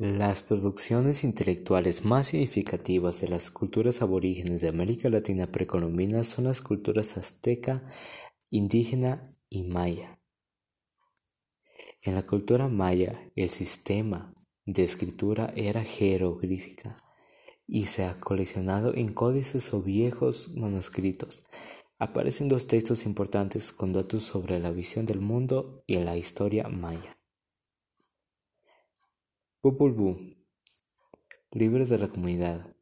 Las producciones intelectuales más significativas de las culturas aborígenes de América Latina precolombina son las culturas azteca, indígena y maya. En la cultura maya, el sistema de escritura era jeroglífica y se ha coleccionado en códices o viejos manuscritos. Aparecen dos textos importantes con datos sobre la visión del mundo y la historia maya. Popol Vuh, libro de la comunidad,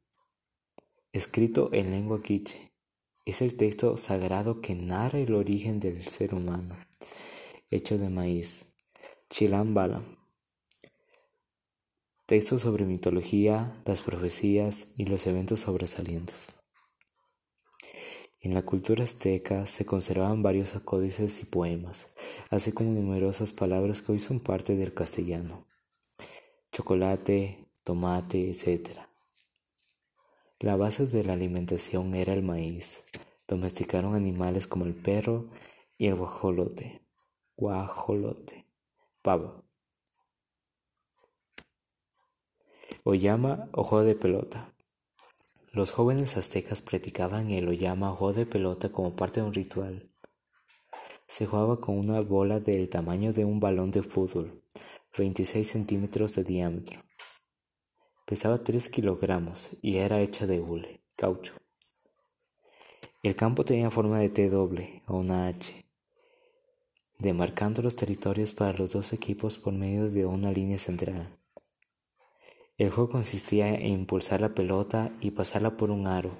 escrito en lengua quiche, es el texto sagrado que narra el origen del ser humano, hecho de maíz. Chilam Balam. Texto sobre mitología, las profecías y los eventos sobresalientes. En la cultura azteca se conservaban varios códices y poemas, así como numerosas palabras que hoy son parte del castellano chocolate, tomate, etc. La base de la alimentación era el maíz. Domesticaron animales como el perro y el guajolote. Guajolote. Pavo. Oyama o de pelota. Los jóvenes aztecas practicaban el oyama o de pelota como parte de un ritual. Se jugaba con una bola del tamaño de un balón de fútbol 26 centímetros de diámetro. Pesaba 3 kilogramos y era hecha de hule, caucho. El campo tenía forma de T doble o una H, demarcando los territorios para los dos equipos por medio de una línea central. El juego consistía en impulsar la pelota y pasarla por un aro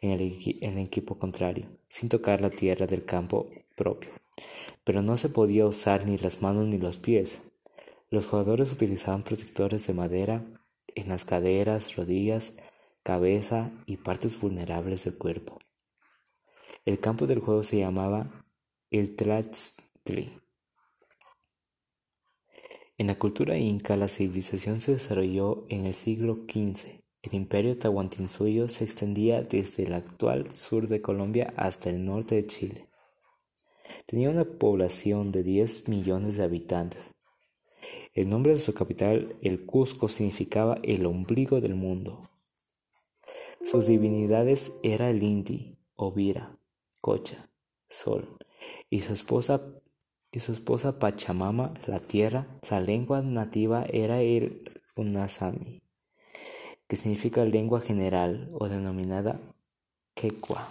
en el, en el, equipo contrario, sin tocar la tierra del campo propio. Pero no se podía usar ni las manos ni los pies. Los jugadores utilizaban protectores de madera en las caderas, rodillas, cabeza y partes vulnerables del cuerpo. El campo del juego se llamaba el Tlachtli. En la cultura inca la civilización se desarrolló en el siglo XV. El imperio Tahuantinsuyo se extendía desde el actual sur de Colombia hasta el norte de Chile. Tenía una población de 10 millones de habitantes el nombre de su capital, el Cusco, significaba el ombligo del mundo. Sus divinidades eran el Inti, Ovira, Cocha, Sol, y su esposa y su esposa Pachamama, la tierra. La lengua nativa era el Unasami, que significa lengua general o denominada Quechua.